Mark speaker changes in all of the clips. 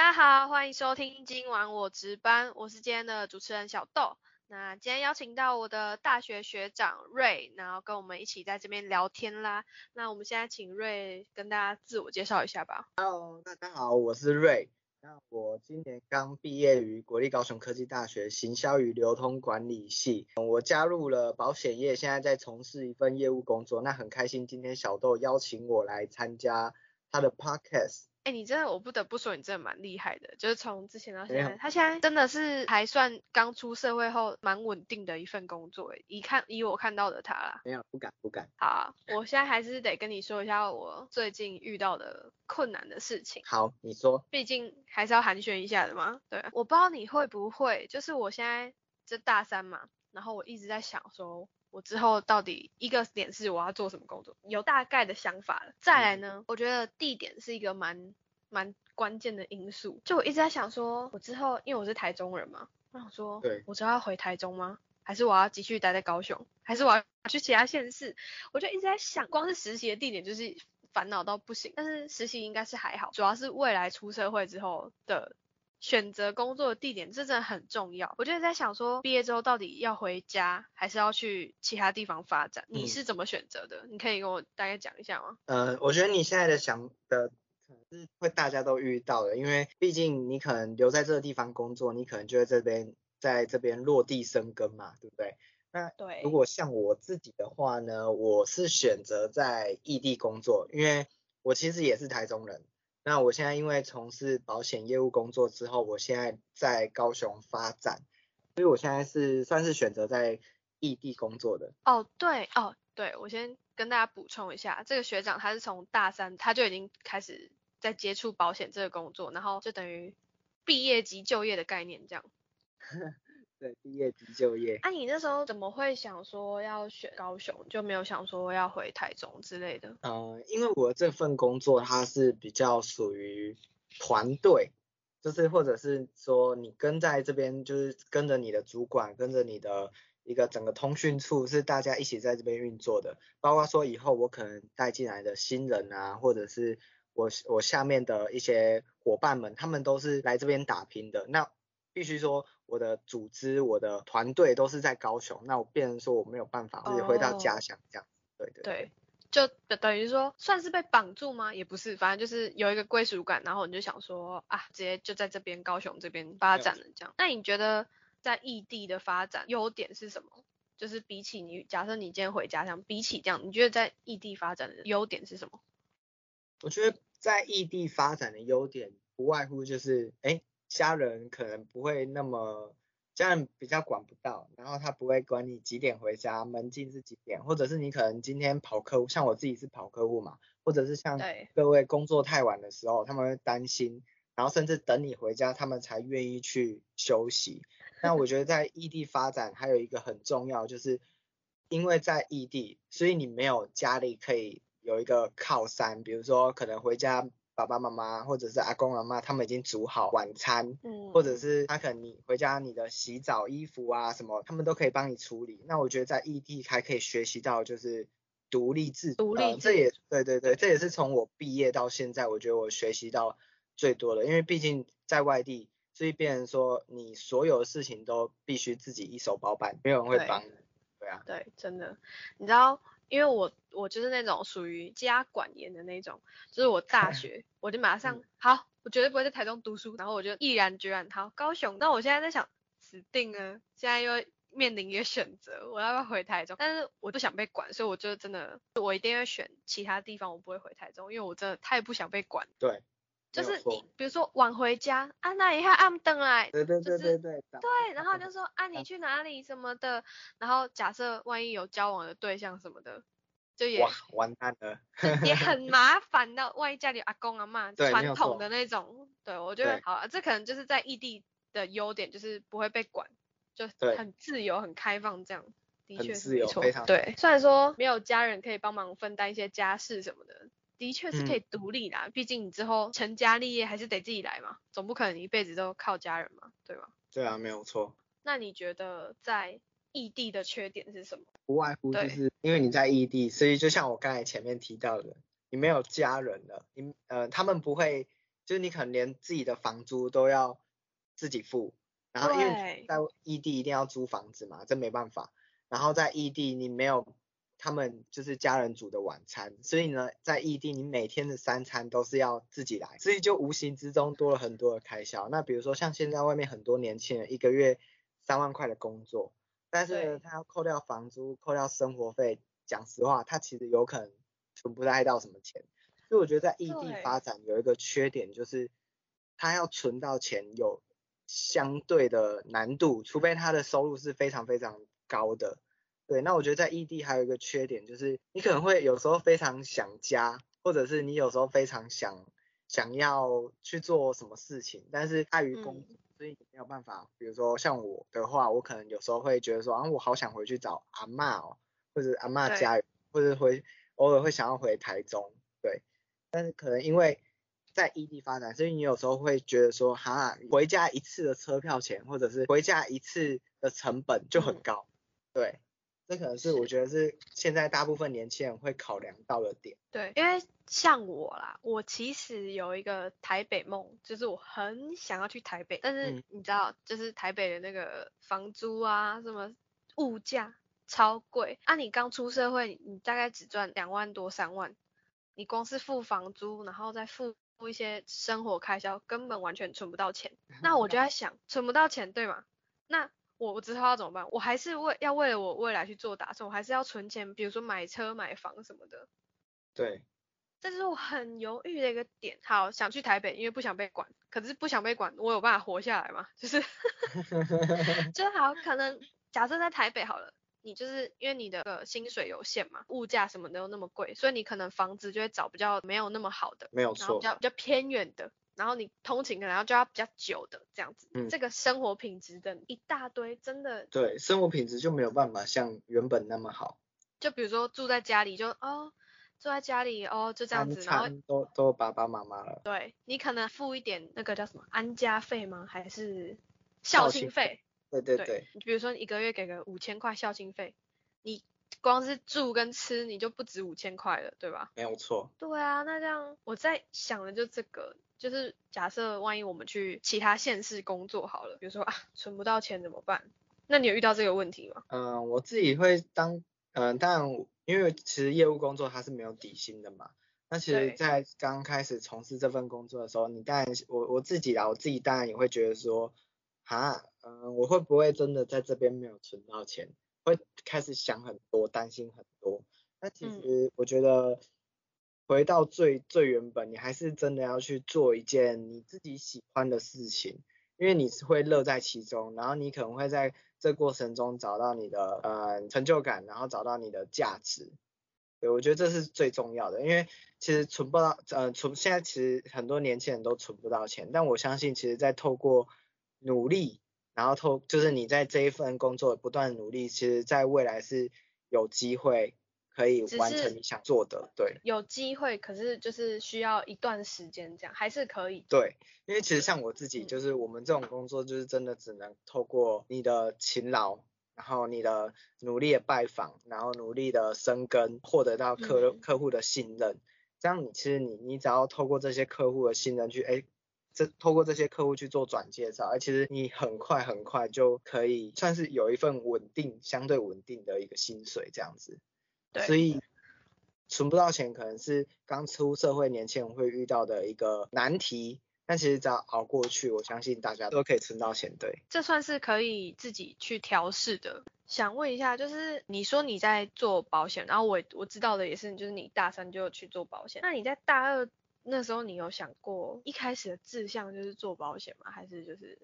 Speaker 1: 大家好，欢迎收听今晚我值班，我是今天的主持人小豆。那今天邀请到我的大学学长瑞，然后跟我们一起在这边聊天啦。那我们现在请瑞跟大家自我介绍一下吧。
Speaker 2: Hello，大家好，我是瑞。那我今年刚毕业于国立高雄科技大学行销与流通管理系，我加入了保险业，现在在从事一份业务工作。那很开心，今天小豆邀请我来参加他的 podcast。
Speaker 1: 哎、你真的，我不得不说，你真的蛮厉害的。就是从之前到现在，他现在真的是还算刚出社会后蛮稳定的一份工作。哎，一看以我看到的他啦，
Speaker 2: 没有，不敢，不敢。
Speaker 1: 好啊，我现在还是得跟你说一下我最近遇到的困难的事情。
Speaker 2: 好，你说。
Speaker 1: 毕竟还是要寒暄一下的嘛。对，我不知道你会不会，就是我现在这大三嘛，然后我一直在想说，我之后到底一个点是我要做什么工作，有大概的想法了。再来呢，我觉得地点是一个蛮蛮关键的因素。就我一直在想说，我之后因为我是台中人嘛，我想说，
Speaker 2: 对
Speaker 1: 我之后要回台中吗？还是我要继续待在高雄？还是我要去其他县市？我就一直在想，光是实习的地点就是烦恼到不行。但是实习应该是还好，主要是未来出社会之后的选择工作的地点，这真的很重要。我就在想说，毕业之后到底要回家，还是要去其他地方发展？你
Speaker 2: 嗯
Speaker 1: 是怎么选择的？你可以跟我大概讲一下吗？
Speaker 2: 呃，我觉得你现在的想的可能是会大家都遇到的，因为毕竟你可能留在这个地方工作，你可能就在这边在这边落地生根嘛，对不对？那
Speaker 1: 对
Speaker 2: 如果像我自己的话呢，我是选择在异地工作，因为我其实也是台中人。那我现在因为从事保险业务工作之后，我现在在高雄发展，所以我现在是算是选择在异地工作的。
Speaker 1: 哦，对哦，对，我先跟大家补充一下，这个学长他是从大三他就已经开始在接触保险这个工作，然后就等于毕业即就业的概念这样。
Speaker 2: 对，毕业即就业。
Speaker 1: 啊，你那时候怎么会想说要选高雄，就没有想说要回台中之类的？
Speaker 2: 呃，因为我这份工作它是比较属于团队，就是或者是说你跟在这边，就是跟着你的主管，跟着你的一个整个通讯处，是大家一起在这边运作的。包括说以后我可能带进来的新人啊，或者是我我下面的一些伙伴们，他们都是来这边打拼的。那必须说我的组织、我的团队都是在高雄，那我变成说我没有办法就是回到家
Speaker 1: 哦
Speaker 2: 乡这样。对对
Speaker 1: 对，就等于说算是被绑住吗？也不是，反正就是有一个归属感，然后你就想说啊，直接就在这边高雄这边发展了这样。那你觉得在异地的发展优点是什么？就是比起你，假设你今天回家乡，比起这样，你觉得在异地发展的优点是什么？
Speaker 2: 我觉得在异地发展的优点，不外乎就是，哎，家人可能不会那么，家人比较管不到，然后他不会管你几点回家，门禁是几点，或者是你可能今天跑客户，像我自己是跑客户嘛，或者是像各位工作太晚的时候，他们会担心，然后甚至等你回家，他们才愿意去休息。那我觉得在异地发展还有一个很重要，就是因为在异地，所以你没有家里可以有一个靠山，比如说可能回家爸爸妈妈或者是阿公阿妈他们已经煮好晚餐，
Speaker 1: 嗯。
Speaker 2: 或者是他可能你回家你的洗澡衣服啊什么，他们都可以帮你处理。那我觉得在异地还可以学习到就是独立自
Speaker 1: 独立自
Speaker 2: 呃这也对对对，这也是从我毕业到现在，我觉得我学习到最多的，因为毕竟在外地，所以变成说你所有的事情都必须自己一手包办，没有人会
Speaker 1: 对。
Speaker 2: 帮你。对啊，
Speaker 1: 对，真的，你知道，因为我我就是那种属于家管严的那种，就是我大 学我就马上
Speaker 2: 嗯
Speaker 1: 好，我绝对不会在台中读书，然后我就毅然决然好高雄。那我现在在想，死定了，现在又面临一个选择，我要不要回台中？但是我不想被管，所以我就真的我一定会选其他地方，我不会回台中，因为我真的太不想被管。
Speaker 2: 对，
Speaker 1: 就是你比如说晚回家啊，那一下暗灯来，
Speaker 2: 对对
Speaker 1: 就是
Speaker 2: 对对对，对
Speaker 1: 对，然后就说啊你去哪里什么的，然后假设万一有交往的对象什么的，就也
Speaker 2: 哇完蛋了，
Speaker 1: 也很 麻烦的，万一家里有阿公阿妈传统的那种，对我觉得好啊，这可能就是在异地的优点，就是不会被管，就很自由很开放这样。的确没错对，虽然说没有家人可以帮忙分担一些家事什么的，的确是可
Speaker 2: 嗯
Speaker 1: 以独立啦。毕竟你之后成家立业还是得自己来嘛，总不可能一辈子都靠家人嘛，对吗？
Speaker 2: 对啊，没有错。
Speaker 1: 那你觉得在异地的缺点是什么？
Speaker 2: 不外乎就是因为你在异地，所以就像我刚才前面提到的，你没有家人了，你呃他们不会就是你可能连自己的房租都要自己付，然后因为在异地一定要租房子嘛，这没办法。然后在异地你没有他们就是家人煮的晚餐，所以呢，在异地你每天的三餐都是要自己来，所以就无形之中多了很多的开销。那比如说像现在外面很多年轻人一个月三万块的工作，但是呢他要扣掉房租、扣掉生活费，讲实话，他其实有可能存不太到什么钱。所以我觉得在异地发展有一个缺点就是，他要存到钱有相对的难度，除非他的收入是非常非常高的。对，那我觉得在异地还有一个缺点就是，你可能会有时候非常想家，或者是你有时候非常想想要去做什么事情，但是碍于工作，所以你没有办法。比如说像我的话，我可能有时候会觉得说，啊，我好想回去找阿嬷哦，或者阿嬷
Speaker 1: 对
Speaker 2: 家，或者回偶尔会想要回台中，对。但是可能因为在异地发展，所以你有时候会觉得说，哈，回家一次的车票钱，或者是回家一次的成本就很
Speaker 1: 嗯
Speaker 2: 高，对。这可能是我
Speaker 1: 是
Speaker 2: 觉得是现在大部分年轻人会考量到的点。
Speaker 1: 对，因为像我啦，我其实有一个台北梦，就是我很想要去台北，但是
Speaker 2: 嗯
Speaker 1: 你知道，就是台北的那个房租啊，什么物价超贵啊！你刚出社会，你大概只赚两万多三万，你光是付房租，然后再付付一些生活开销，根本完全存不到钱。那我就在想，存不到钱，对吗？那我我知道要怎么办？我还是为要为了我未来去做打算，我还是要存钱，比如说买车、买房什么的。
Speaker 2: 对，
Speaker 1: 这是我很犹豫的一个点。好，想去台北，因为不想被管。可是不想被管，我有办法活下来吗？就是 就好，可能假设在台北好了，你就是因为你的呃薪水有限嘛，物价什么的又那么贵，所以你可能房子就会找比较没有那么好的，
Speaker 2: 没有错
Speaker 1: 比。较比较偏远的，然后你通勤可能要就要比较久的这样子。
Speaker 2: 嗯
Speaker 1: 这个生活品质的一大堆，真的
Speaker 2: 对，生活品质就没有办法像原本那么好，
Speaker 1: 就比如说住在家里就哦，住在家里哦就这样子，然后
Speaker 2: 都都有爸爸妈妈了。
Speaker 1: 对你可能付一点那个叫什么安家费吗？还是
Speaker 2: 孝心
Speaker 1: 费？
Speaker 2: 对对对，
Speaker 1: 你比如说你一个月给个五千块孝心费，你光是住跟吃你就不止五千块了，对吧？
Speaker 2: 没有错。
Speaker 1: 对啊，那这样我在想的就这个，就是假设万一我们去其他县市工作好了，比如说啊存不到钱怎么办？那你有遇到这个问题吗？
Speaker 2: 嗯、我自己会当，嗯、当然，因为其实业务工作它是没有底薪的嘛。那其实，在刚开始从事这份工作的时候，你当然，我我自己啦，我自己当然也会觉得说，哈，嗯、我会不会真的在这边没有存到钱？会开始想很多，担心很多。那其
Speaker 1: 嗯
Speaker 2: 实我觉得，回到最最原本，你还是真的要去做一件你自己喜欢的事情，因为你是会乐在其中，然后你可能会在这过程中找到你的呃成就感，然后找到你的价值。对，我觉得这是最重要的，因为其实存不到，呃，存现在其实很多年轻人都存不到钱，但我相信，其实在透过努力，然后透就是你在这一份工作不断努力，其实在未来是有机会可以完成你想做的，对
Speaker 1: 有机会，可是就是需要一段时间，这样还是可以。
Speaker 2: 对，因为其实像我自己，
Speaker 1: 嗯
Speaker 2: 就是我们这种工作，就是真的只能透过你的勤劳。然后你的努力的拜访，然后努力的生根，获得到客、
Speaker 1: 嗯
Speaker 2: 客户的信任，这样你其实你你只要透过这些客户的信任去，哎，这透过这些客户去做转介绍，而，其实你很快很快就可以算是有一份稳定、相对稳定的一个薪水这样子。
Speaker 1: 对
Speaker 2: 所以存不到钱可能是刚出社会年轻人会遇到的一个难题，但其实只要熬过去，我相信大家都可以存到钱。对，
Speaker 1: 这算是可以自己去调试的。想问一下，就是你说你在做保险，然后我我知道的也是，就是你大三就去做保险。那你在大二那时候，你有想过一开始的志向就是做保险吗？还是就是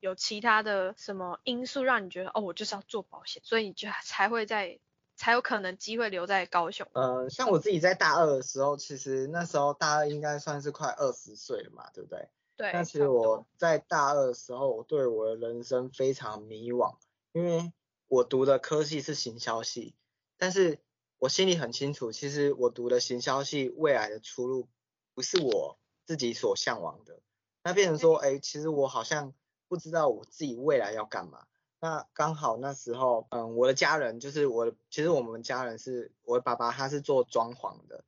Speaker 1: 有其他的什么因素让你觉得哦，我就是要做保险，所以你就才会在才有可能机会留在高雄？
Speaker 2: 呃，像我自己在大二的时候，其实那时候大二应该算是快二十岁了嘛，对不对？
Speaker 1: 对，
Speaker 2: 那其实我在大二的时候，我对我的人生非常迷惘，因为我读的科系是行销系，但是我心里很清楚，其实我读的行销系未来的出路不是我自己所向往的。那变成说，哎，其实我好像不知道我自己未来要干嘛。那刚好那时候，嗯，我的家人就是我的，其实我们家人是我的爸爸，他是做装潢的。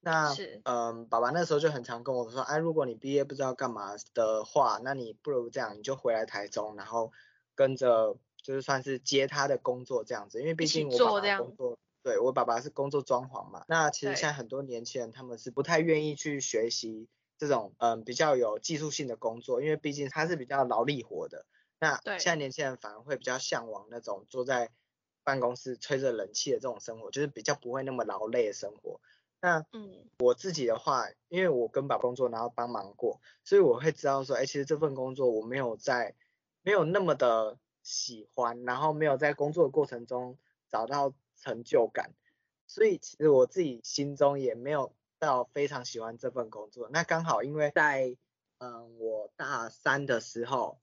Speaker 2: 那
Speaker 1: 是
Speaker 2: 嗯，爸爸那时候就很常跟我说，哎，如果你毕业不知道干嘛的话，那你不如这样，你就回来台中，然后跟着就是算是接他的工作这样子，因为毕竟我爸爸工作，对我爸爸是工作装潢嘛，那其实现在很多年轻人他们是不太愿意去学习这种嗯比较有技术性的工作，因为毕竟他是比较劳力活的。那
Speaker 1: 对
Speaker 2: 现在年轻人反而会比较向往那种坐在办公室吹着冷气的这种生活，就是比较不会那么劳累的生活。那
Speaker 1: 嗯，
Speaker 2: 我自己的话，因为我跟爸爸工作，然后帮忙过，所以我会知道说，哎，其实这份工作我没有在，没有那么的喜欢，然后没有在工作的过程中找到成就感，所以其实我自己心中也没有到非常喜欢这份工作。那刚好因为在嗯我大三的时候，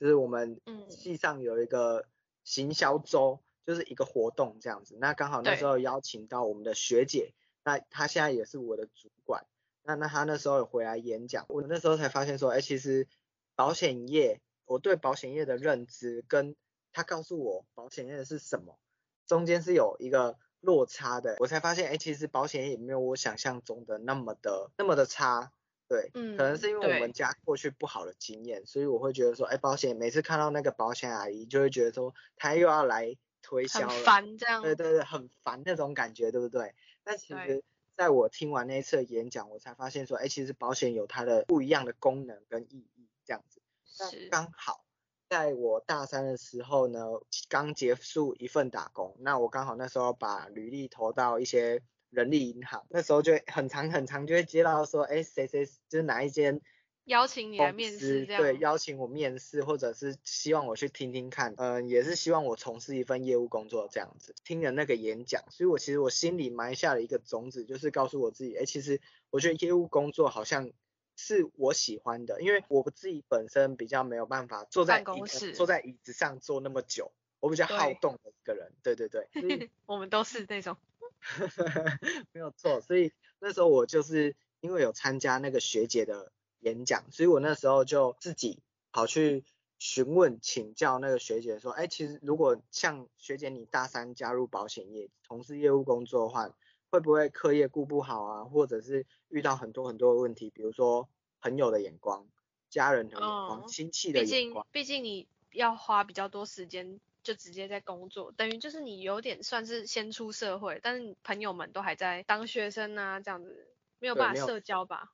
Speaker 2: 就是我们
Speaker 1: 嗯
Speaker 2: 系上有一个行销周，就是一个活动这样子。那刚好那
Speaker 1: 对
Speaker 2: 时候邀请到我们的学姐，那她现在也是我的主管。那那她那时候有回来演讲，我那时候才发现说，哎，其实保险业，我对保险业的认知跟她告诉我保险业是什么，中间是有一个落差的。我才发现，哎，其实保险业也没有我想象中的那么的那么的差。对，可能
Speaker 1: 嗯
Speaker 2: 是因为我们家过去不好的经验，所以我会觉得说，哎，保险每次看到那个保险阿姨，就会觉得说，她又要来推销
Speaker 1: 很
Speaker 2: 了，
Speaker 1: 烦这样。
Speaker 2: 对对对，很烦那种感觉，对不对？但其
Speaker 1: 对
Speaker 2: 实在我听完那一次的演讲，我才发现说，哎，其实保险有它的不一样的功能跟意义，这样子。那
Speaker 1: 是，
Speaker 2: 刚好在我大三的时候呢，刚结束一份打工，那我刚好那时候把履历投到一些人力银行，那时候就会很长很长就会接到说，哎，谁谁就是哪一间
Speaker 1: 邀请你来面试。
Speaker 2: 对邀请我面试，或者是希望我去听听看，嗯、也是希望我从事一份业务工作这样子。听了那个演讲，所以我其实我心里埋下了一个种子，就是告诉我自己，哎，其实我觉得业务工作好像是我喜欢的，因为我自己本身比较没有办法坐在椅
Speaker 1: 办公室
Speaker 2: 坐在椅子上坐那么久，我比较好动的一个人，对对对，
Speaker 1: 我们都是那种。
Speaker 2: 没有错，所以那时候我就是因为有参加那个学姐的演讲，所以我那时候就自己跑去询问请教那个学姐说，哎，其实如果像学姐你大三加入保险业，从事业务工作的话，会不会课业顾不好啊，或者是遇到很多很多的问题，比如说朋友的眼光、家人的眼光、
Speaker 1: 嗯
Speaker 2: 亲戚的
Speaker 1: 毕竟
Speaker 2: 眼光，
Speaker 1: 毕竟你要花比较多时间，就直接在工作，等于就是你有点算是先出社会，但是你朋友们都还在当学生啊，这样子没有办法社交吧？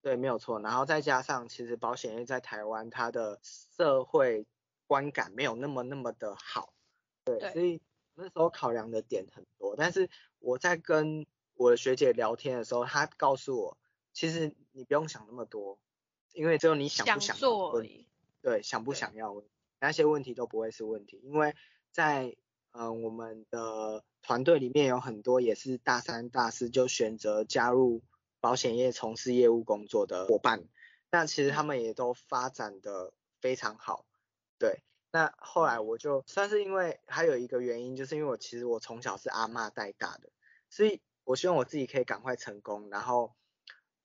Speaker 2: 对，没有错。然后再加上，其实保险业在台湾，它的社会观感没有那么那么的好，对，
Speaker 1: 对
Speaker 2: 所以那时候考量的点很多。但是我在跟我的学姐聊天的时候，她告诉我，其实你不用想那么多，因为只有你想不想
Speaker 1: 做而已。
Speaker 2: 对，想不想要问那些问题都不会是问题，因为在呃我们的团队里面有很多也是大三、大四就选择加入保险业从事业务工作的伙伴，那其实他们也都发展的非常好，对。那后来我就算是因为还有一个原因，就是因为我其实我从小是阿嬷带大的，所以我希望我自己可以赶快成功，然后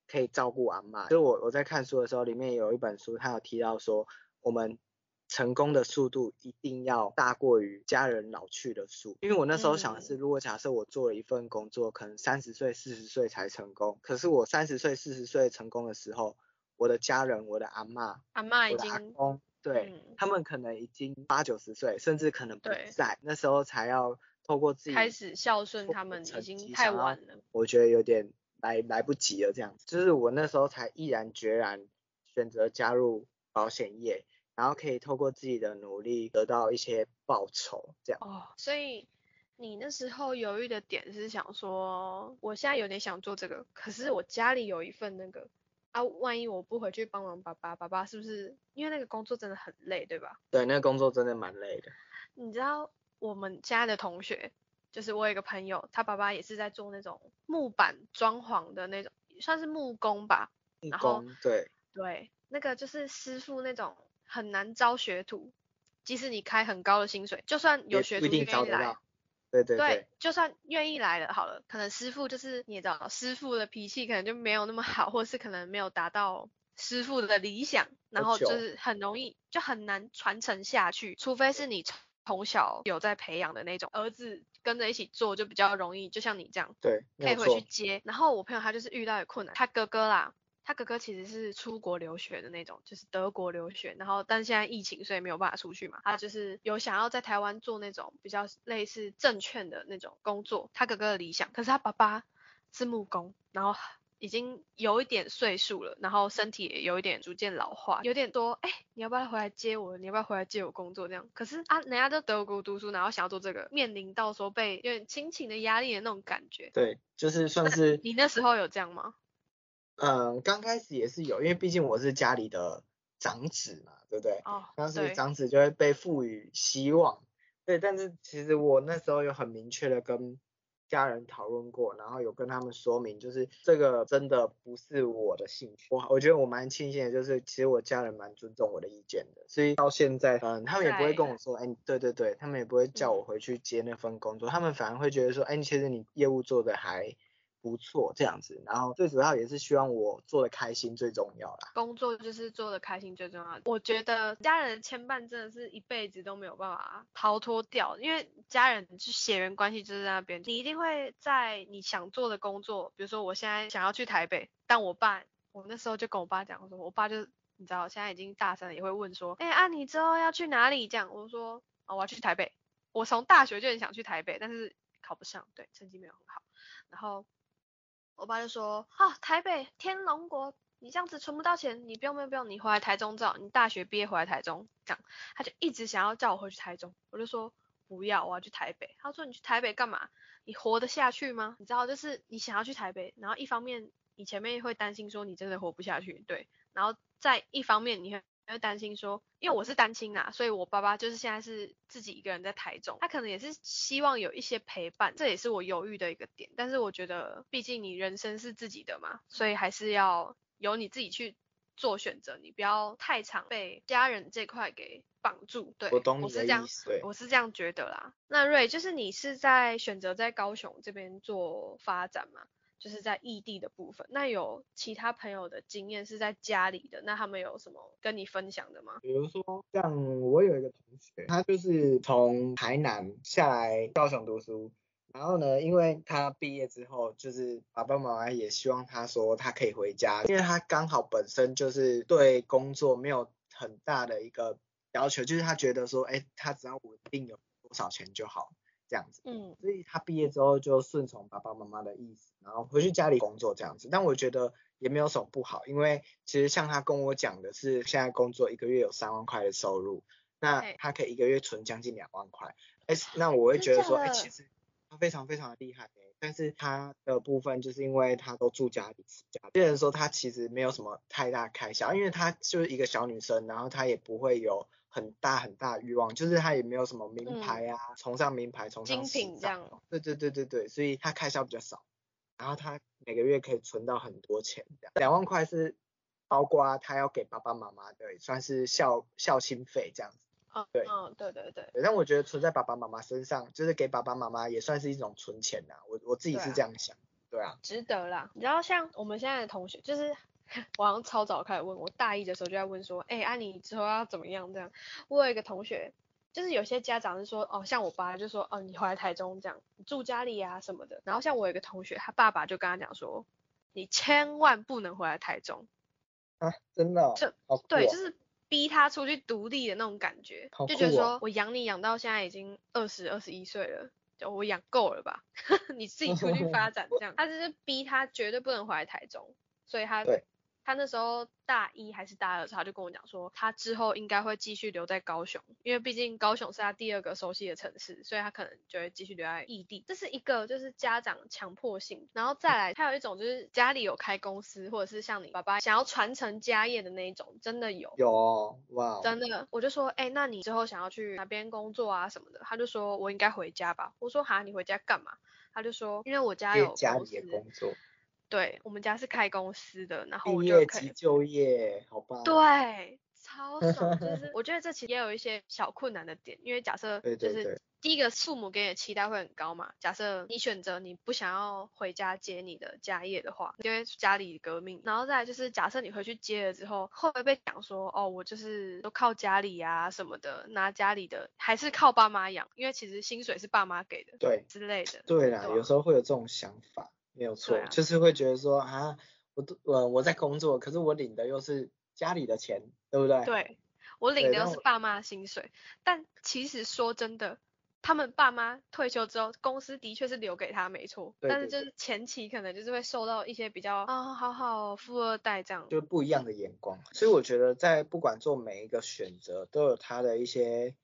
Speaker 2: 可以照顾阿嬷。就是我我在看书的时候，里面有一本书，它有提到说，我们成功的速度一定要大过于家人老去的速。因为我那时候想的是，
Speaker 1: 嗯
Speaker 2: 如果假设我做了一份工作，可能三十岁、四十岁才成功，可是我三十岁、四十岁成功的时候，我的家人、我的阿嬷、
Speaker 1: 阿妈已经
Speaker 2: 公，对、
Speaker 1: 嗯
Speaker 2: 他们可能已经八九十岁，甚至可能不在，那时候才要透过自己
Speaker 1: 开始孝顺他们，已经太晚了。
Speaker 2: 我觉得有点来来不及了，这样子，就是我那时候才毅然决然选择加入保险业，然后可以透过自己的努力得到一些报酬，这样。
Speaker 1: 哦，所以你那时候犹豫的点是想说，我现在有点想做这个，可是我家里有一份那个啊，万一我不回去帮忙爸爸，爸爸是不是因为那个工作真的很累，对吧？
Speaker 2: 对，那个工作真的蛮累的。
Speaker 1: 你知道我们家的同学，就是我有一个朋友，他爸爸也是在做那种木板装潢的那种，算是木工吧。
Speaker 2: 木工对，
Speaker 1: 对，那个就是师傅那种很难招学徒，即使你开很高的薪水，就算有学徒愿意来。
Speaker 2: 对对
Speaker 1: 对，就算愿意来了，好了，可能师傅就是你也知道，师傅的脾气可能就没有那么好，或是可能没有达到师傅的理想，然后就是很容易就很难传承下去，除非是你从从小有在培养的那种，儿子跟着一起做就比较容易，就像你这样
Speaker 2: 对，
Speaker 1: 可以回去接。然后我朋友他就是遇到的困难，他哥哥啦。他哥哥其实是出国留学的那种，就是德国留学，然后但现在疫情，所以没有办法出去嘛。他就是有想要在台湾做那种比较类似证券的那种工作，他哥哥的理想。可是他爸爸是木工，然后已经有一点岁数了，然后身体也有一点逐渐老化，有点多，哎、你要不要回来接我？你要不要回来接我工作？这样。可是啊，人家在德国读书，然后想要做这个，面临到说被有点亲情的压力的那种感觉。
Speaker 2: 对，就是算是
Speaker 1: 你那时候有这样吗？
Speaker 2: 嗯，刚开始也是有，因为毕竟我是家里的长子嘛，对不对？
Speaker 1: 哦，
Speaker 2: 当时，长子就会被赋予希望，对，但是其实我那时候有很明确的跟家人讨论过，然后有跟他们说明，就是这个真的不是我的兴趣，我我觉得我蛮庆幸的，就是其实我家人蛮尊重我的意见的，所以到现在，嗯，他们也不会跟我说，哎，对对对，他们也不会叫我
Speaker 1: 嗯
Speaker 2: 回去接那份工作，他们反而会觉得说，哎，其实你业务做的还不错这样子，然后最主要也是希望我做的开心最重要啦。
Speaker 1: 工作就是做的开心最重要。我觉得家人的牵绊真的是一辈子都没有办法逃脱掉，因为家人就血缘关系就是在那边，你一定会在你想做的工作，比如说我现在想要去台北，但我爸，我那时候就跟我爸讲我说，我爸就你知道现在已经大三了，也会问说，哎、啊你之后要去哪里？这样我说，哦我要去台北。我从大学就很想去台北，但是考不上，对，成绩没有很好。然后我爸就说，啊，台北天龙国，你这样子存不到钱，你不用不用不用，你回来台中照，你大学毕业回来台中，这样，他就一直想要叫我回去台中，我就说不要，我要去台北。他说你去台北干嘛？你活得下去吗？你知道，就是你想要去台北，然后一方面你前面会担心说你真的活不下去，对，然后再一方面你会会担心说，因为我是单亲啊，所以我爸爸就是现在是自己一个人在台中，他可能也是希望有一些陪伴，这也是我犹豫的一个点。但是我觉得，毕竟你人生是自己的嘛，所以还是要由你自己去做选择，你不要太常被家人这块给绑住。对，
Speaker 2: 我懂你的
Speaker 1: 是这样
Speaker 2: 意思，
Speaker 1: 我是这样觉得啦。那瑞，就是你是在选择在高雄这边做发展嘛？就是在异地的部分。那有其他朋友的经验是在家里的，那他们有什么跟你分享的吗？
Speaker 2: 比如说，像我有一个同学，他就是从台南下来高雄读书，然后呢，因为他毕业之后，就是爸爸妈妈也希望他说他可以回家，因为他刚好本身就是对工作没有很大的一个要求，就是他觉得说，哎，他只要稳定有多少钱就好，这样子。
Speaker 1: 嗯
Speaker 2: 所以他毕业之后就顺从爸爸妈妈的意思，然后回去家里工作这样子。但我觉得也没有什么不好，因为其实像他跟我讲的是，现在工作一个月有三万块的收入，那他可以一个月存将近两万块。哎，那我会觉得说，哎，其实他非常非常的厉害欸但是他的部分就是因为他都住家里吃家里，变成说他其实没有什么太大开销，因为她就是一个小女生，然后她也不会有很大很大欲望，就是她也没有什么名牌啊，崇尚名牌，崇尚
Speaker 1: 嗯精品这样。
Speaker 2: 对对对对对，所以他开销比较少，然后他每个月可以存到很多钱，这样两万块是包括他要给爸爸妈妈的，算是孝孝心费这样子。
Speaker 1: 嗯
Speaker 2: 对
Speaker 1: 嗯，对对对，
Speaker 2: 对但我觉得存在爸爸妈妈身上，就是给爸爸妈妈也算是一种存钱呐、我我自己是这样想，对啊，
Speaker 1: 值得啦。你知道，像我们现在的同学，就是 我好像超早开始问，我大一的时候就在问说，哎、啊你之后要怎么样这样？我有一个同学，就是有些家长是说，哦，像我爸就说，哦，你回来台中这样，你住家里啊什么的。然后像我有一个同学，他爸爸就跟他讲说，你千万不能回来台中，
Speaker 2: 啊，真的、
Speaker 1: 对，
Speaker 2: 哦
Speaker 1: 就是逼他出去独立的那种感觉，
Speaker 2: 好
Speaker 1: 就觉得说我养你养到现在已经二十二十一岁了。就我养够了吧，你自己出去发展这样，他就是逼他绝对不能回来台中，所以他
Speaker 2: 对
Speaker 1: 他那时候大一还是大二的时候，他就跟我讲说，他之后应该会继续留在高雄，因为毕竟高雄是他第二个熟悉的城市，所以他可能就会继续留在异地。这是一个就是家长强迫性，然后再来还有一种就是家里有开公司，或者是像你爸爸想要传承家业的那一种，真的有。
Speaker 2: 有哦哇哦，
Speaker 1: 真的，我就说，哎、那你之后想要去哪边工作啊什么的？他就说我应该回家吧。我说哈，你回家干嘛？他就说，因为我家
Speaker 2: 接
Speaker 1: 有公
Speaker 2: 家里的
Speaker 1: 司，
Speaker 2: 工作，
Speaker 1: 对我们家是开公司的，然后我就可以，
Speaker 2: 即就业，好棒，
Speaker 1: 对，超爽。就 是我觉得这其实也有一些小困难的点，因为假设
Speaker 2: 对对
Speaker 1: 就是
Speaker 2: 对
Speaker 1: 第一个父母给你的期待会很高嘛。假设你选择你不想要回家接你的家业的话，因为家里革命，然后再来就是假设你回去接了之后，会不会被讲说哦，我就是都靠家里啊什么的，拿家里的还是靠爸妈养，因为其实薪水是爸妈给的，
Speaker 2: 对
Speaker 1: 之类的。
Speaker 2: 对啦，
Speaker 1: 对啊
Speaker 2: 有时候会有这种想法，没有错，
Speaker 1: 啊
Speaker 2: 就是会觉得说啊，我都呃我在工作，可是我领的又是家里的钱，对不对？
Speaker 1: 对，我领的又是爸妈的薪水，但其实说真的，他们爸妈退休之后，公司的确是留给他没错，
Speaker 2: 对对
Speaker 1: 但是就是前期可能就是会受到一些比较啊、好好富二代这样。
Speaker 2: 就不一样的眼光，所以我觉得在不管做每一个选择，都有他的一些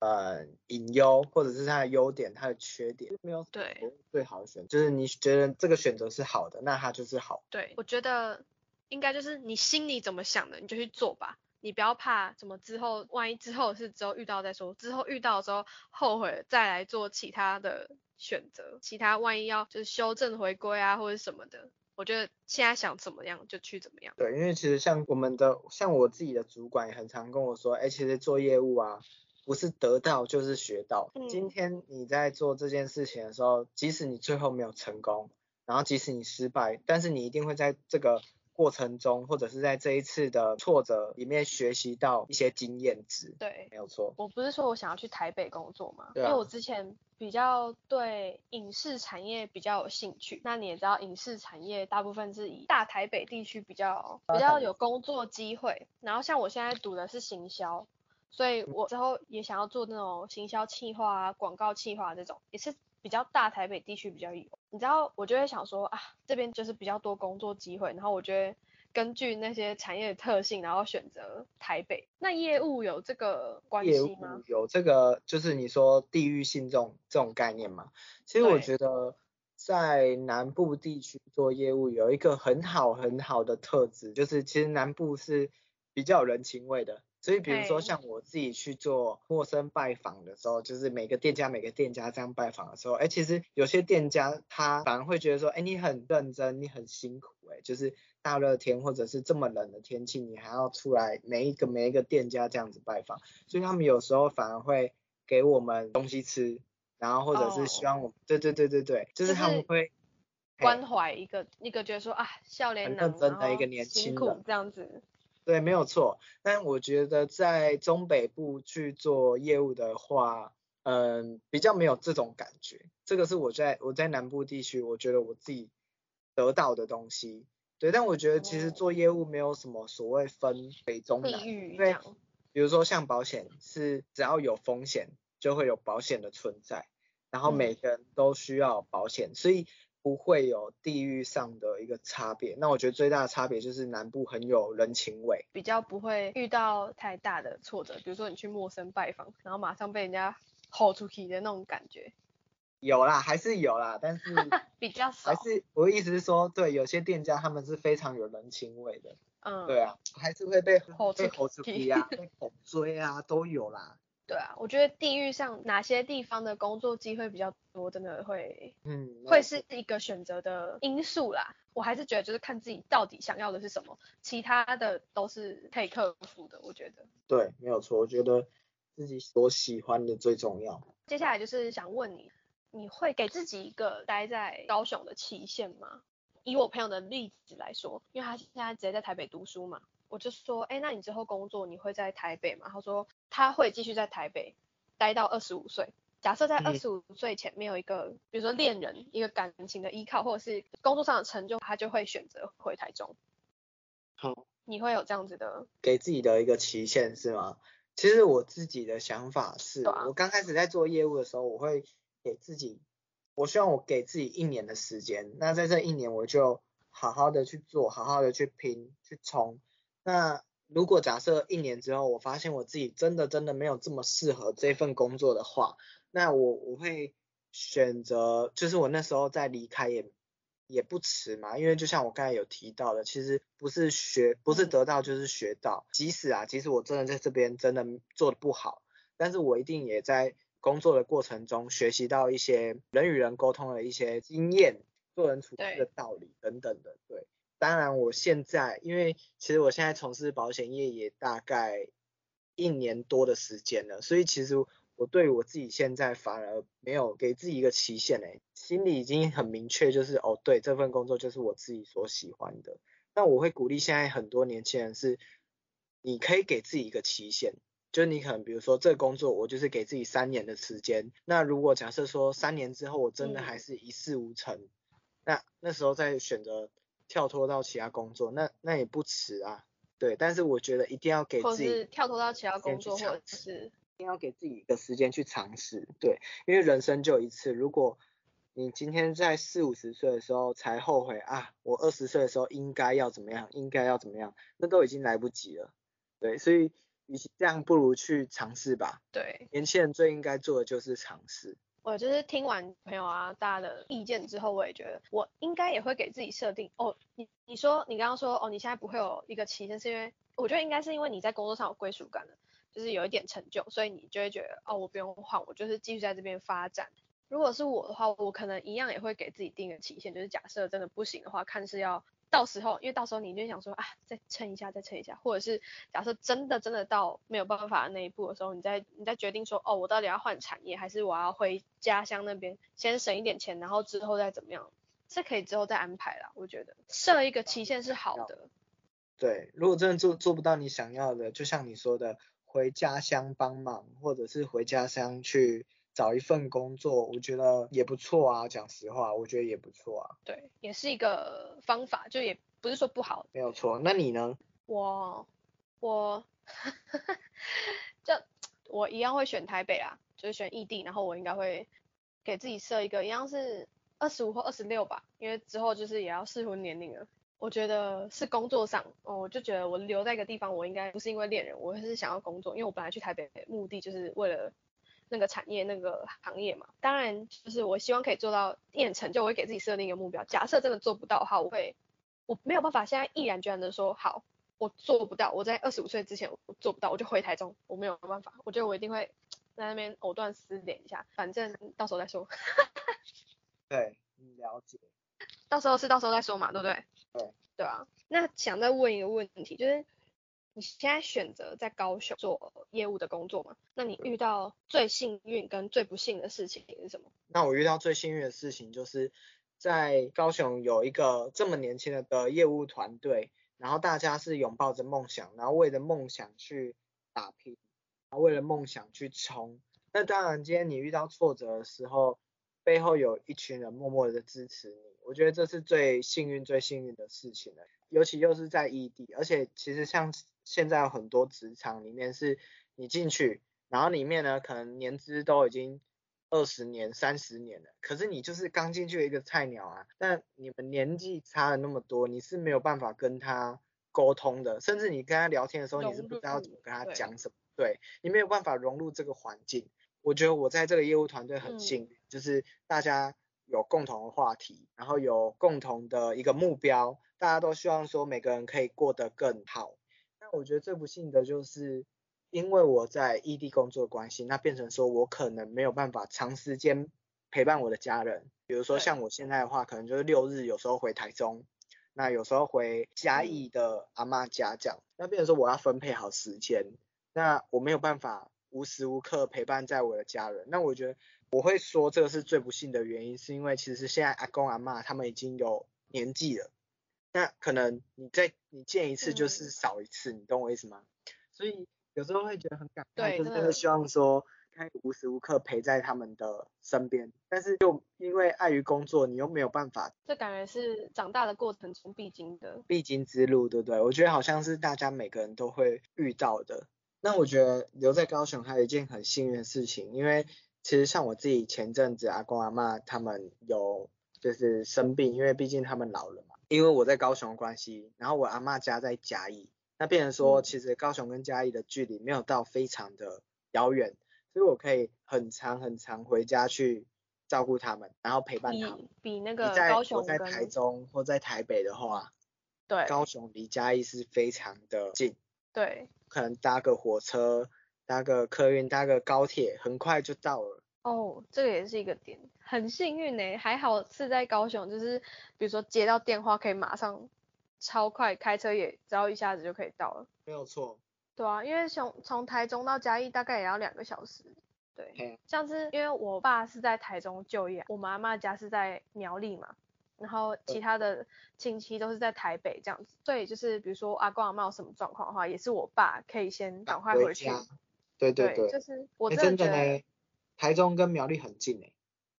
Speaker 2: 呃隐忧，或者是它的优点、它的缺点，没有
Speaker 1: 对
Speaker 2: 最好的选择，就是你觉得这个选择是好的，那它就是好。
Speaker 1: 对，我觉得应该就是你心里怎么想的，你就去做吧。你不要怕什么之后，万一之后是之后遇到再说，之后遇到的时候后悔了再来做其他的选择，其他万一要就是修正回归啊或者什么的，我觉得现在想怎么样就去怎么样。
Speaker 2: 对，因为其实像我们的，像我自己的主管也很常跟我说，哎，其实做业务啊，不是得到就是学到。
Speaker 1: 嗯
Speaker 2: 今天你在做这件事情的时候，即使你最后没有成功，然后即使你失败，但是你一定会在这个过程中，或者是在这一次的挫折里面学习到一些经验值。
Speaker 1: 对，
Speaker 2: 没有错。
Speaker 1: 我不是说我想要去台北工作嘛，
Speaker 2: 对啊
Speaker 1: 因为我之前比较对影视产业比较有兴趣。那你也知道，影视产业大部分是以大台北地区比较比较有工作机会。然后像我现在读的是行销，所以我之后也想要做那种行销企划啊、广告企划这种，也是比较大台北地区比较有。你知道，我就会想说啊，这边就是比较多工作机会，然后我觉得根据那些产业的特性，然后选择台北。那业务有这个关
Speaker 2: 业务
Speaker 1: 系吗？
Speaker 2: 有这个，就是你说地域性这种这种概念嘛？其实我觉得在南部地区做业务有一个很好很好的特质，就是其实南部是比较有人情味的。所以比如说像我自己去做陌生拜访的时候，就是每个店家每个店家这样拜访的时候，哎，其实有些店家他反而会觉得说，哎，你很认真，你很辛苦，哎，就是大热天或者是这么冷的天气，你还要出来每一个每一个店家这样子拜访，所以他们有时候反而会给我们东西吃，然后或者是希望我们，对对对对对，就是他们会。
Speaker 1: 关怀一个一个觉得说啊，笑脸
Speaker 2: 很
Speaker 1: 男，
Speaker 2: 认真的一个年轻
Speaker 1: 辛苦
Speaker 2: 人
Speaker 1: 这样子。
Speaker 2: 对，没有错。但我觉得在中北部去做业务的话，嗯，比较没有这种感觉。这个是我在我在南部地区，我觉得我自己得到的东西。对，但我觉得其实
Speaker 1: 哦
Speaker 2: 做业务没有什么所谓分北中南，
Speaker 1: 地域
Speaker 2: 因为
Speaker 1: 这样，
Speaker 2: 比如说像保险是只要有风险就会有保险的存在，然后
Speaker 1: 嗯
Speaker 2: 每个人都需要保险，所以不会有地域上的一个差别。那我觉得最大的差别就是南部很有人情味。
Speaker 1: 比较不会遇到太大的挫折，比如说你去陌生拜访，然后马上被人家吼出去的那种感觉，
Speaker 2: 有啦，还是有啦，但是
Speaker 1: 比较少
Speaker 2: 还。是我的意思是说，对，有些店家他们是非常有人情味的，
Speaker 1: 嗯，
Speaker 2: 对啊，还是会被
Speaker 1: 吼出
Speaker 2: 被吼出
Speaker 1: 去
Speaker 2: 皮啊，被 吼追啊，都有啦。
Speaker 1: 对啊，我觉得地域上哪些地方的工作机会比较多，真的会
Speaker 2: 嗯，那
Speaker 1: 会是一个选择的因素啦。我还是觉得就是看自己到底想要的是什么，其他的都是可以克服的。我觉得。
Speaker 2: 对，没有错，我觉得自己所喜欢的最重要。
Speaker 1: 接下来就是想问你，你会给自己一个待在高雄的期限吗？以我朋友的例子来说，因为他现在直接在台北读书嘛，我就说，哎，那你之后工作你会在台北吗？他说他会继续在台北待到二十五岁。假设在
Speaker 2: 嗯
Speaker 1: 二十五岁前没有一个，比如说恋人、一个感情的依靠，或者是工作上的成就，他就会选择回台中。
Speaker 2: 好，
Speaker 1: 你会有这样子的，
Speaker 2: 给自己的一个期限是吗？其实我自己的想法是，
Speaker 1: 啊
Speaker 2: 我刚开始在做业务的时候，我会给自己，我希望我给自己一年的时间。那在这一年，我就好好的去做，好好的去拼，去冲。那如果假设一年之后，我发现我自己真的真的没有这么适合这份工作的话，那我我会选择，就是我那时候再离开也也不迟嘛，因为就像我刚才有提到的，其实不是学不是得到就是学到，即使啊，即使我真的在这边真的做的不好，但是我一定也在工作的过程中学习到一些人与人沟通的一些经验，做人处事的道理等等的，对。当然，我现在因为其实我现在从事保险业也大概一年多的时间了，所以其实我对我自己现在反而没有给自己一个期限诶，心里已经很明确，就是哦，对，这份工作就是我自己所喜欢的。那我会鼓励现在很多年轻人是，你可以给自己一个期限，就是你可能比如说这个工作我就是给自己三年的时间，那如果假设说三年之后我真的还是一事无成，那那时候再选择跳脱到其他工作，那那也不迟啊。对，但是我觉得一定要给自己
Speaker 1: 跳脱到其他工作，或者是
Speaker 2: 一定要给自己一个时间去尝试。对，因为人生就一次，如果你今天在四五十岁的时候才后悔啊，我二十岁的时候应该要怎么样，应该要怎么样，那都已经来不及了。对，所以与其这样，不如去尝试吧。
Speaker 1: 对，
Speaker 2: 年轻人最应该做的就是尝试。
Speaker 1: 我就是听完朋友啊大家的意见之后，我也觉得我应该也会给自己设定哦。你你说你刚刚说哦，你现在不会有一个期限，是因为我觉得应该是因为你在工作上有归属感了，就是有一点成就，所以你就会觉得哦，我不用换，我就是继续在这边发展。如果是我的话，我可能一样也会给自己定个期限，就是假设真的不行的话，看是要到时候，因为到时候你就想说啊，再撑一下，再撑一下，或者是假设真的真的到没有办法的那一步的时候，你再你再决定说，哦，我到底要换产业，还是我要回家乡那边先省一点钱，然后之后再怎么样，是可以之后再安排啦。我觉得设一个期限是好的。
Speaker 2: 对，如果真的做做不到你想要的，就像你说的，回家乡帮忙，或者是回家乡去。找一份工作，我觉得也不错啊。讲实话，我觉得也不错啊。
Speaker 1: 对，也是一个方法，就也不是说不好。
Speaker 2: 没有错。那你呢？
Speaker 1: 我我 就我一样会选台北啊，就是选异地。然后我应该会给自己设一个一样是二十五或二十六吧，因为之后就是也要适婚年龄了。我觉得是工作上，哦，我就觉得我留在一个地方，我应该不是因为恋人，我是想要工作，因为我本来去台北目的就是为了。那个产业那个行业嘛，当然就是我希望可以做到一点成就，我会给自己设定一个目标。假设真的做不到的话，我会我没有办法现在毅然决然的说好，我做不到，我在二十五岁之前我做不到，我就回台中，我没有办法。我觉得我一定会在那边藕断丝连一下，反正到时候再说。
Speaker 2: 对，了解。
Speaker 1: 到时候是到时候再说嘛，对不对？
Speaker 2: 对。
Speaker 1: 对啊，那想再问一个问题，就是。你现在选择在高雄做业务的工作吗？那你遇到最幸运跟最不幸的事情是什么？
Speaker 2: 那我遇到最幸运的事情就是在高雄有一个这么年轻的的业务团队，然后大家是拥抱着梦想，然后为了梦想去打拼，然后为了梦想去冲。那当然，今天你遇到挫折的时候，背后有一群人默默的支持你，我觉得这是最幸运、最幸运的事情了。尤其又是在异地，而且其实像。现在有很多职场里面是，你进去，然后里面呢可能年资都已经二十年、三十年了，可是你就是刚进去的一个菜鸟啊。但你们年纪差了那么多，你是没有办法跟他沟通的，甚至你跟他聊天的时候，你是不知道怎么跟他讲什么，对你没有办法融入这个环境。我觉得我在这个业务团队很幸运，就是大家有共同的话题，然后有共同的一个目标，大家都希望说每个人可以过得更好。我觉得最不幸的就是，因为我在异地工作关系，那变成说我可能没有办法长时间陪伴我的家人。比如说像我现在的话，可能就是六日有时候回台中，那有时候回嘉义的阿妈家这样。那变成说我要分配好时间，那我没有办法无时无刻陪伴在我的家人。那我觉得我会说这个是最不幸的原因，是因为其实现在阿公阿妈他们已经有年纪了。那可能你再你见一次就是少一次，你懂我意思吗？所以有时候会觉得很感慨，就是真的希望说可以无时无刻陪在他们的身边，但是就因为碍于工作，你又没有办法。
Speaker 1: 这感觉是长大的过程中必经的
Speaker 2: 必经之路，对不对？我觉得好像是大家每个人都会遇到的。那我觉得留在高雄还有一件很幸运的事情，因为其实像我自己前阵子阿公阿妈他们有就是生病，因为毕竟他们老了嘛。因为我在高雄关系，然后我阿妈家在嘉义，那变成说其实高雄跟嘉义的距离没有到非常的遥远，所以我可以很长很长回家去照顾他们，然后陪伴他们。
Speaker 1: 比那个高雄
Speaker 2: 在台中或在台北的话，
Speaker 1: 对，
Speaker 2: 高雄离嘉义是非常的近，
Speaker 1: 对，
Speaker 2: 可能搭个火车、搭个客运、搭个高铁，很快就到了。
Speaker 1: 哦，这个也是一个点，很幸运呢，还好是在高雄，就是比如说接到电话可以马上超快开车也只要一下子就可以到了。
Speaker 2: 没有错。
Speaker 1: 对啊，因为从从台中到嘉义大概也要两个小时。对，
Speaker 2: 嘿
Speaker 1: 像是因为我爸是在台中就业，我妈妈家是在苗栗嘛，然后其他的亲戚都是在台北这样子，所以就是比如说阿公阿妈有什么状况的话，也是我爸可以先赶快回去。
Speaker 2: 家。对对对，
Speaker 1: 就是我
Speaker 2: 哎
Speaker 1: 真的觉得，
Speaker 2: 真的呢，台中跟苗栗很近哎。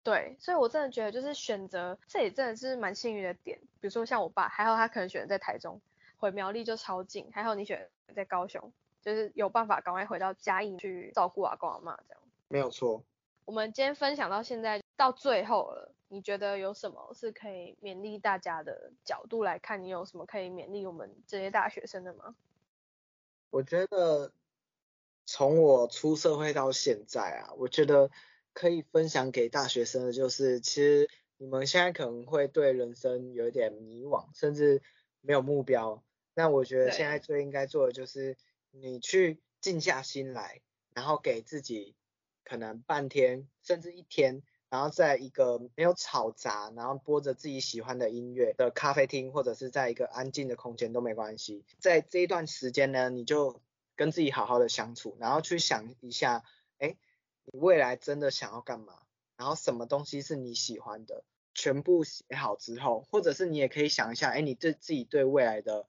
Speaker 1: 对，所以我真的觉得就是选择，这也真的是蛮幸运的点。比如说像我爸，还好他可能选在台中，回苗栗就超近，还好你选在高雄，就是有办法赶快回到嘉义去照顾阿公阿妈这样。
Speaker 2: 没有错，
Speaker 1: 我们今天分享到现在到最后了，你觉得有什么是可以勉励大家的角度来看？你有什么可以勉励我们这些大学生的吗？
Speaker 2: 我觉得从我出社会到现在啊，我觉得可以分享给大学生的就是，其实你们现在可能会对人生有一点迷惘，甚至没有目标。那我觉得
Speaker 1: 对
Speaker 2: 现在最应该做的就是，你去静下心来，然后给自己可能半天甚至一天，然后在一个没有吵杂，然后播着自己喜欢的音乐的咖啡厅，或者是在一个安静的空间都没关系。在这一段时间呢，你就跟自己好好的相处，然后去想一下，哎，你未来真的想要干嘛？然后什么东西是你喜欢的？全部写好之后，或者是你也可以想一下，哎，你对自己对未来的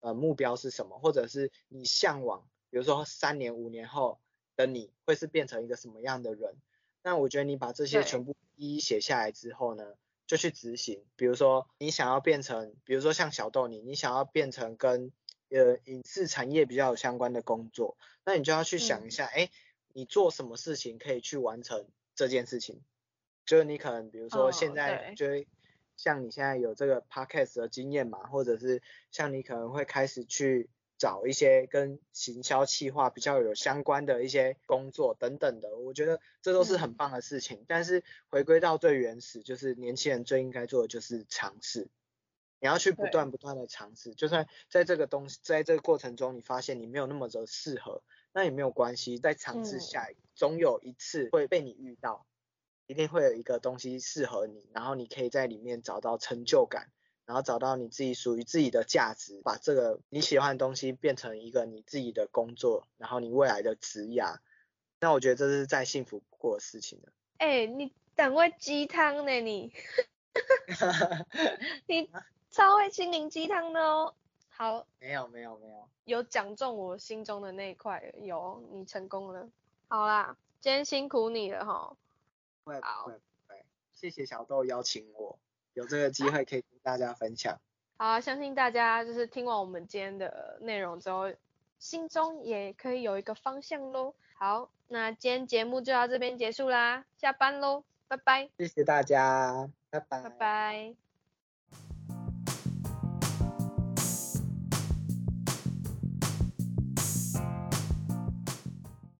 Speaker 2: 呃目标是什么？或者是你向往，比如说三年、五年后的你会是变成一个什么样的人？那我觉得你把这些全部一一写下来之后呢，就去执行。比如说你想要变成，比如说像小豆你，你想要变成跟呃影视产业比较有相关的工作，那你就要去想一下，哎、你做什么事情可以去完成这件事情？就是你可能比如说
Speaker 1: 哦
Speaker 2: 现在就会像你现在有这个 podcast 的经验嘛，或者是像你可能会开始去找一些跟行销企划比较有相关的一些工作等等的，我觉得这都是很
Speaker 1: 嗯
Speaker 2: 棒的事情。但是回归到最原始，就是年轻人最应该做的就是尝试。你要去不断不断的尝试，就算在这个东西，在这个过程中，你发现你没有那么的适合，那也没有关系，再尝试
Speaker 1: 嗯。
Speaker 2: 下一个，总有一次会被你遇到，一定会有一个东西适合你，然后你可以在里面找到成就感，然后找到你自己属于自己的价值，把这个你喜欢的东西变成一个你自己的工作，然后你未来的职涯，那我觉得这是再幸福不过的事情了。
Speaker 1: 哎、你等会鸡汤呢你，你超会心灵鸡汤的哦。好，
Speaker 2: 没有没有没有，
Speaker 1: 有讲中我心中的那一块，有你成功了。好啦，今天辛苦你了哈。
Speaker 2: 不会会不会，谢谢小豆邀请我，有这个机会可以跟大家分享。
Speaker 1: 好啊，相信大家就是听完我们今天的内容之后，心中也可以有一个方向喽。好，那今天节目就到这边结束啦，下班喽，拜拜，
Speaker 2: 谢谢大家，拜拜。
Speaker 1: 拜拜。